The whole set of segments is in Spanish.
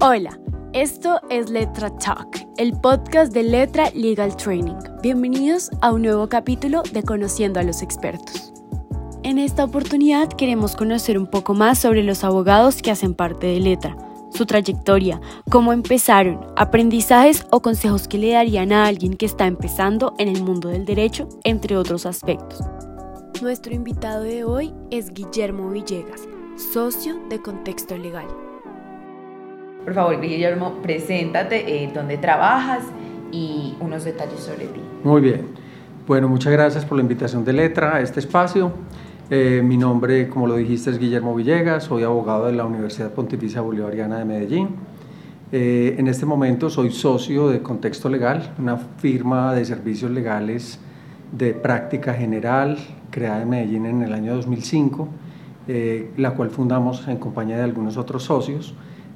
Hola, esto es Letra Talk, el podcast de Letra Legal Training. Bienvenidos a un nuevo capítulo de Conociendo a los expertos. En esta oportunidad queremos conocer un poco más sobre los abogados que hacen parte de Letra, su trayectoria, cómo empezaron, aprendizajes o consejos que le darían a alguien que está empezando en el mundo del derecho, entre otros aspectos. Nuestro invitado de hoy es Guillermo Villegas, socio de Contexto Legal. Por favor, Guillermo, preséntate, eh, dónde trabajas y unos detalles sobre ti. Muy bien. Bueno, muchas gracias por la invitación de Letra a este espacio. Eh, mi nombre, como lo dijiste, es Guillermo Villegas, soy abogado de la Universidad Pontificia Bolivariana de Medellín. Eh, en este momento soy socio de Contexto Legal, una firma de servicios legales de práctica general creada en Medellín en el año 2005, la cual fundamos en compañía de algunos otros socios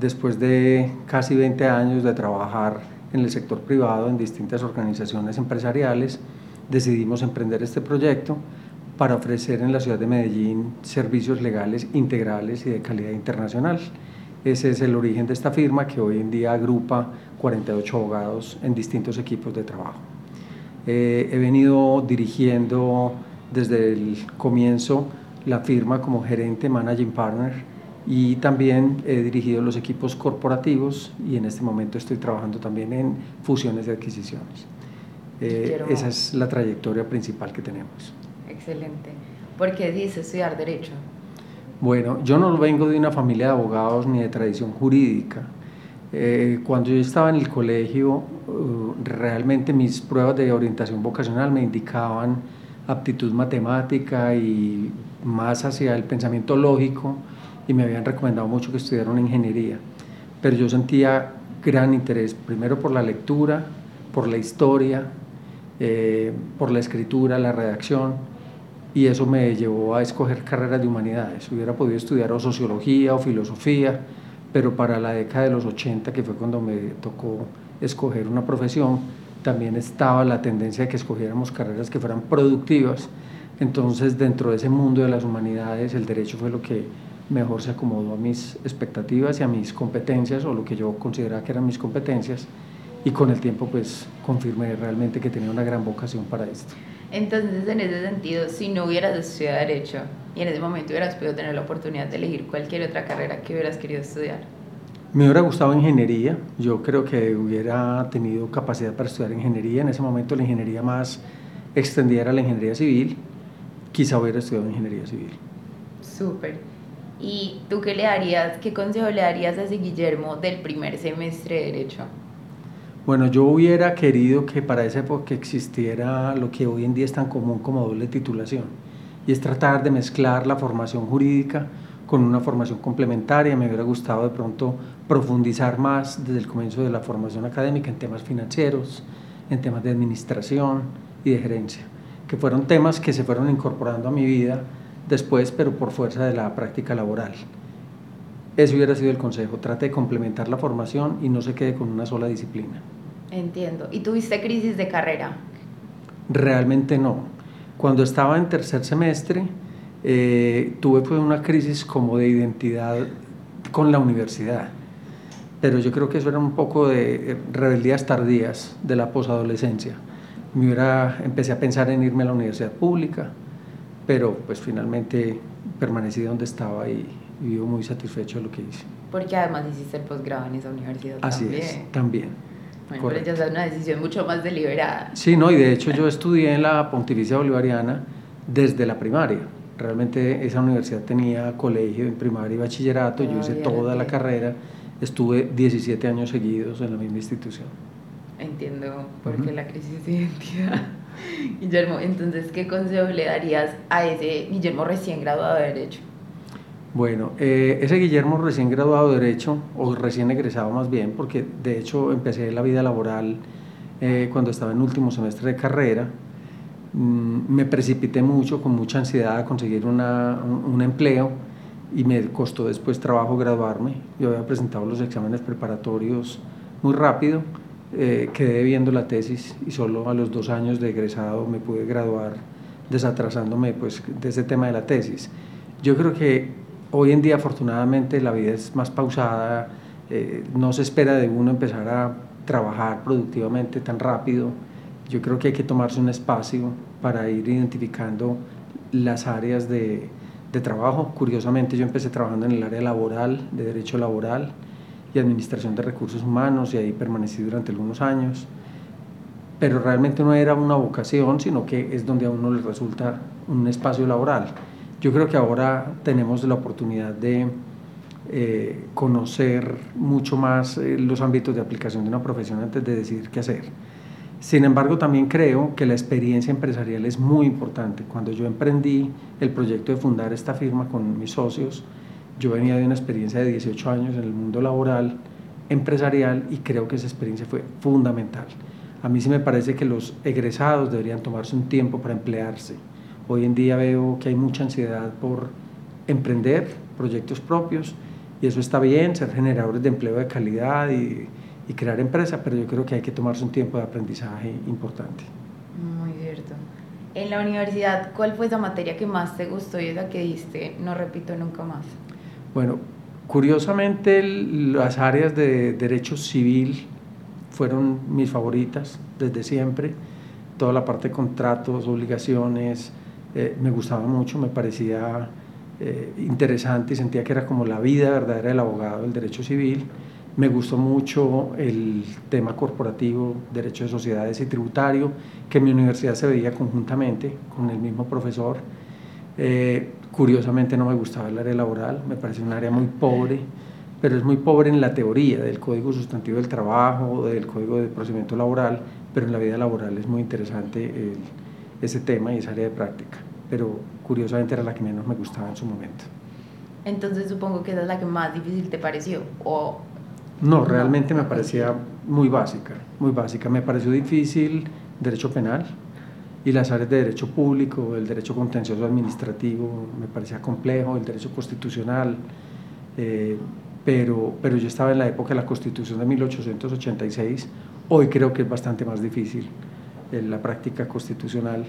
después de casi 20 años de trabajar en el sector privado en distintas organizaciones empresariales, decidimos emprender este proyecto para ofrecer en la ciudad de Medellín servicios legales integrales y de calidad internacional. Ese es el origen de esta firma que hoy en día agrupa 48 abogados en distintos equipos de trabajo. Eh, he venido dirigiendo desde el comienzo la firma como gerente managing partner y también he dirigido los equipos corporativos y en este momento estoy trabajando también en fusiones de adquisiciones. Eh, esa es la trayectoria principal que tenemos. Excelente. ¿Por qué dice estudiar Derecho? Bueno, yo no vengo de una familia de abogados ni de tradición jurídica. Eh, cuando yo estaba en el colegio, uh, realmente mis pruebas de orientación vocacional me indicaban aptitud matemática y más hacia el pensamiento lógico y me habían recomendado mucho que estudiara una ingeniería, pero yo sentía gran interés, primero por la lectura, por la historia, eh, por la escritura, la redacción, y eso me llevó a escoger carreras de humanidades. Hubiera podido estudiar o sociología o filosofía, pero para la década de los 80, que fue cuando me tocó escoger una profesión, también estaba la tendencia de que escogiéramos carreras que fueran productivas. Entonces, dentro de ese mundo de las humanidades, el derecho fue lo que mejor se acomodó a mis expectativas y a mis competencias o lo que yo consideraba que eran mis competencias y con el tiempo pues confirmé realmente que tenía una gran vocación para esto. Entonces en ese sentido, si no hubieras estudiado derecho y en ese momento hubieras podido tener la oportunidad de elegir cualquier otra carrera que hubieras querido estudiar. Me hubiera gustado ingeniería, yo creo que hubiera tenido capacidad para estudiar ingeniería, en ese momento la ingeniería más extendida era la ingeniería civil, quizá hubiera estudiado ingeniería civil. Súper. ¿Y tú qué le darías, qué consejo le darías a ese Guillermo del primer semestre de Derecho? Bueno, yo hubiera querido que para esa época existiera lo que hoy en día es tan común como doble titulación, y es tratar de mezclar la formación jurídica con una formación complementaria. Me hubiera gustado de pronto profundizar más desde el comienzo de la formación académica en temas financieros, en temas de administración y de gerencia, que fueron temas que se fueron incorporando a mi vida después, pero por fuerza de la práctica laboral. Ese hubiera sido el consejo, trate de complementar la formación y no se quede con una sola disciplina. Entiendo. ¿Y tuviste crisis de carrera? Realmente no. Cuando estaba en tercer semestre, eh, tuve pues, una crisis como de identidad con la universidad. Pero yo creo que eso era un poco de eh, rebeldías tardías de la posadolescencia. Me hubiera, empecé a pensar en irme a la universidad pública, pero pues finalmente permanecí donde estaba y, vivo muy satisfecho de lo que hice. Porque además hiciste el posgrado en esa universidad Así también. es, también. Bueno, pero ya es una decisión mucho más deliberada. Sí, no, y de hecho yo estudié en la Pontificia Bolivariana desde la primaria. Realmente esa universidad tenía colegio en primaria y bachillerato, yo hice toda la carrera, estuve 17 años seguidos en la misma institución. Entiendo por qué la crisis de identidad. Guillermo, entonces, ¿qué consejo le darías a ese Guillermo recién graduado de Derecho? Bueno, eh, ese Guillermo recién graduado de Derecho, o recién egresado más bien, porque de hecho empecé la vida laboral eh, cuando estaba en último semestre de carrera, mm, me precipité mucho, con mucha ansiedad a conseguir una, un, un empleo y me costó después trabajo graduarme. Yo había presentado los exámenes preparatorios muy rápido eh, quedé viendo la tesis y solo a los dos años de egresado me pude graduar desatrasándome pues, de ese tema de la tesis. Yo creo que hoy en día afortunadamente la vida es más pausada, eh, no se espera de uno empezar a trabajar productivamente tan rápido. Yo creo que hay que tomarse un espacio para ir identificando las áreas de, de trabajo. Curiosamente yo empecé trabajando en el área laboral, de derecho laboral y administración de recursos humanos y ahí permanecí durante algunos años. Pero realmente no era una vocación, sino que es donde a uno le resulta un espacio laboral. Yo creo que ahora tenemos la oportunidad de eh, conocer mucho más eh, los ámbitos de aplicación de una profesión antes de decidir qué hacer. Sin embargo, también creo que la experiencia empresarial es muy importante. Cuando yo emprendí el proyecto de fundar esta firma con mis socios, yo venía de una experiencia de 18 años en el mundo laboral, empresarial, y creo que esa experiencia fue fundamental. A mí sí me parece que los egresados deberían tomarse un tiempo para emplearse. Hoy en día veo que hay mucha ansiedad por emprender proyectos propios y eso está bien, ser generadores de empleo de calidad y, y crear empresa, pero yo creo que hay que tomarse un tiempo de aprendizaje importante. Muy cierto. En la universidad, ¿cuál fue esa materia que más te gustó y esa que diste, no repito nunca más? Bueno, curiosamente las áreas de derecho civil fueron mis favoritas desde siempre. Toda la parte de contratos, obligaciones, eh, me gustaba mucho, me parecía eh, interesante y sentía que era como la vida verdadera del abogado del derecho civil. Me gustó mucho el tema corporativo, derecho de sociedades y tributario, que en mi universidad se veía conjuntamente con el mismo profesor. Eh, curiosamente no me gustaba el área laboral, me parece un área muy pobre, pero es muy pobre en la teoría del Código Sustantivo del Trabajo, del Código de Procedimiento Laboral, pero en la vida laboral es muy interesante ese tema y esa área de práctica pero curiosamente era la que menos me gustaba en su momento. Entonces supongo que esa es la que más difícil te pareció, ¿o...? No, realmente me parecía muy básica, muy básica. Me pareció difícil derecho penal y las áreas de derecho público, el derecho contencioso administrativo, me parecía complejo, el derecho constitucional, eh, pero, pero yo estaba en la época de la constitución de 1886, hoy creo que es bastante más difícil la práctica constitucional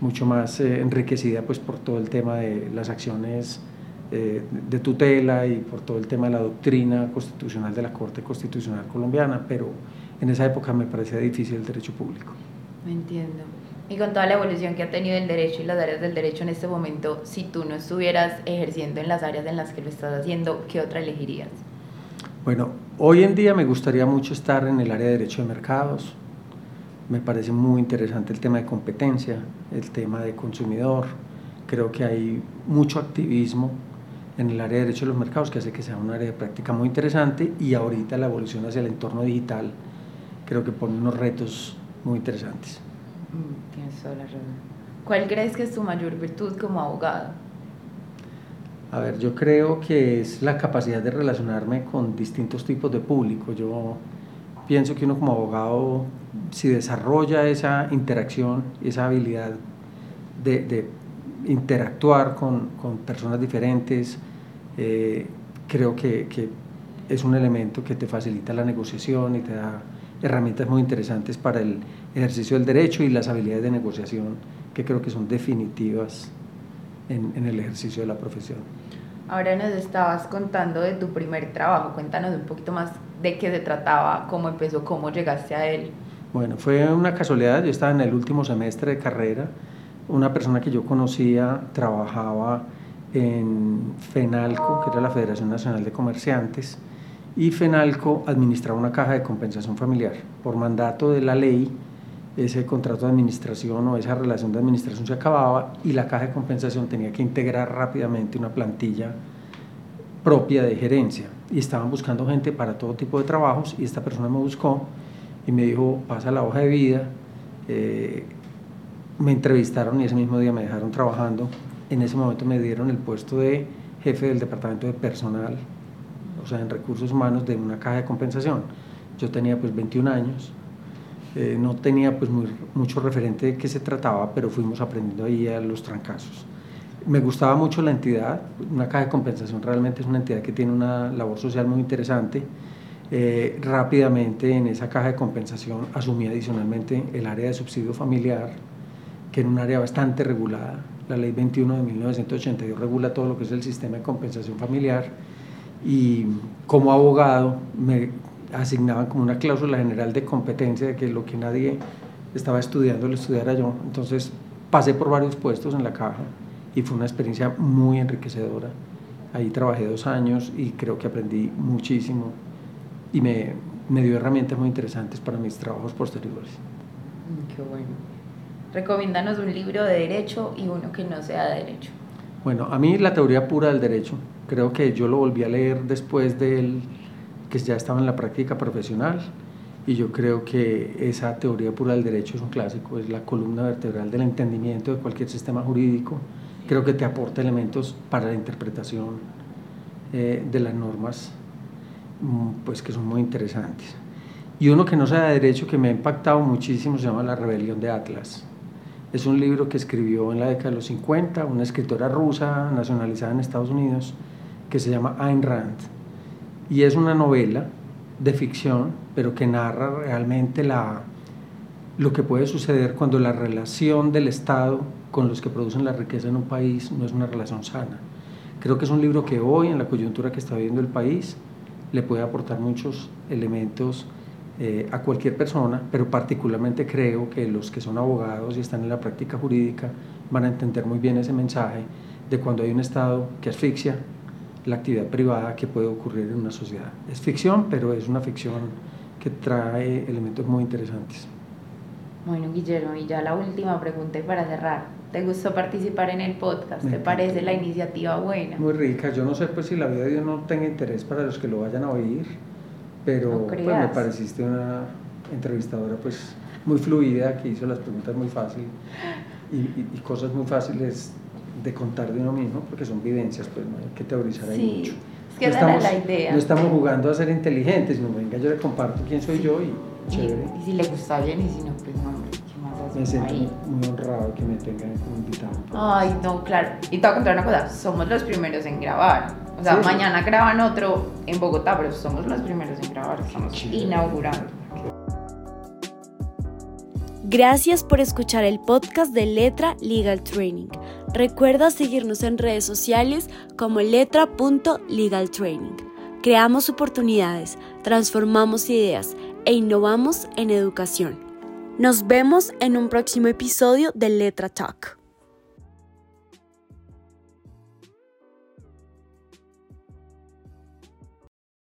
mucho más eh, enriquecida pues por todo el tema de las acciones eh, de tutela y por todo el tema de la doctrina constitucional de la Corte Constitucional Colombiana, pero en esa época me parecía difícil el derecho público. Me entiendo. Y con toda la evolución que ha tenido el derecho y las áreas del derecho en este momento, si tú no estuvieras ejerciendo en las áreas en las que lo estás haciendo, ¿qué otra elegirías? Bueno, hoy en día me gustaría mucho estar en el área de derecho de mercados, me parece muy interesante el tema de competencia, el tema de consumidor. Creo que hay mucho activismo en el área de derecho de los mercados que hace que sea un área de práctica muy interesante y ahorita la evolución hacia el entorno digital creo que pone unos retos muy interesantes. Mm, tienes toda la razón. ¿Cuál crees que es tu mayor virtud como abogado? A ver, yo creo que es la capacidad de relacionarme con distintos tipos de público. Yo pienso que uno como abogado, si desarrolla esa interacción, esa habilidad de, interactuar con, personas diferentes, eh, creo que, es un elemento que te facilita la negociación y te da herramientas muy interesantes para el ejercicio del derecho y las habilidades de negociación que creo que son definitivas en, en el ejercicio de la profesión. Ahora nos estabas contando de tu primer trabajo, cuéntanos un poquito más de qué se trataba, cómo empezó, cómo llegaste a él. Bueno, fue una casualidad, yo estaba en el último semestre de carrera, una persona que yo conocía trabajaba en FENALCO, que era la Federación Nacional de Comerciantes, y FENALCO administraba una caja de compensación familiar. Por mandato de la ley, ese contrato de administración o esa relación de administración se acababa y la caja de compensación tenía que integrar rápidamente una plantilla propia de gerencia. Y estaban buscando gente para todo tipo de trabajos y esta persona me buscó y me dijo, pasa la hoja de vida, eh, me entrevistaron y ese mismo día me dejaron trabajando, en ese momento me dieron el puesto de jefe del departamento de personal, o sea, en recursos humanos de una caja de compensación. Yo tenía pues 21 años, eh, no tenía pues mucho referente de qué se trataba, pero fuimos aprendiendo ahí a los trancazos me gustaba mucho la entidad, una caja de compensación realmente es una entidad que tiene una labor social muy interesante. Eh, rápidamente en esa caja de compensación asumí adicionalmente el área de subsidio familiar, que era un área bastante regulada. La ley 21 de 1982 regula todo lo que es el sistema de compensación familiar y como abogado me asignaban como una cláusula general de competencia de que lo que nadie estaba estudiando lo estudiara yo. Entonces pasé por varios puestos en la caja y fue una experiencia muy enriquecedora. Ahí trabajé dos años y creo que aprendí muchísimo y me, me dio herramientas muy interesantes para mis trabajos posteriores. Mm, qué bueno. Recomiéndanos un libro de derecho y uno que no sea de derecho. Bueno, a mí la teoría pura del derecho, creo que yo lo volví a leer después del que ya estaba en la práctica profesional y yo creo que esa teoría pura del derecho es un clásico, es la columna vertebral del entendimiento de cualquier sistema jurídico. Creo que te aporta elementos para la interpretación eh, de las normas, mm, pues que son muy interesantes. Y uno que no sea de derecho que me ha impactado muchísimo se llama La rebelión de Atlas. Es un libro que escribió en la década de los 50 una escritora rusa nacionalizada en Estados Unidos que se llama Ayn Rand. Y es una novela de ficción, pero que narra realmente la, lo que puede suceder cuando la relación del Estado con los que producen la riqueza en un país no es una relación sana. Creo que es un libro que hoy, en la coyuntura que está viviendo el país, le puede aportar muchos elementos eh, a cualquier persona, pero particularmente creo que los que son abogados y están en la práctica jurídica van a entender muy bien ese mensaje de cuando hay un Estado que asfixia la actividad privada que puede ocurrir en una sociedad. Es ficción, pero es una ficción que trae elementos muy interesantes. Bueno, Guillermo, y ya la última pregunta para cerrar. ¿Te gustó participar en el podcast? ¿Te parece la iniciativa buena? Muy rica. Yo no sé pues si la vida de Dios no tenga interés para los que lo vayan a oír pero pues, me pareciste una entrevistadora pues muy fluida, que hizo las preguntas muy fácil y, cosas muy fáciles de contar de uno mismo, porque son vivencias, pues no hay que teorizar ahí mucho. Es que no estamos, la idea. No estamos jugando a ser inteligentes, sino venga, yo le comparto quién soy yo y chévere. Y, si le gusta bien y si no, pues no, me siento muy honrado que me tengan como invitado. Ay, no, claro. Y te voy a contar una cosa, somos los primeros en grabar. O sea, mañana graban otro en Bogotá, pero somos los primeros en grabar, estamos inaugurando. Gracias por escuchar el podcast de Letra Legal Training. Recuerda seguirnos en redes sociales como letra.legaltraining. Creamos oportunidades, transformamos ideas e innovamos en educación. Nos vemos en un próximo episodio de Letra Talk.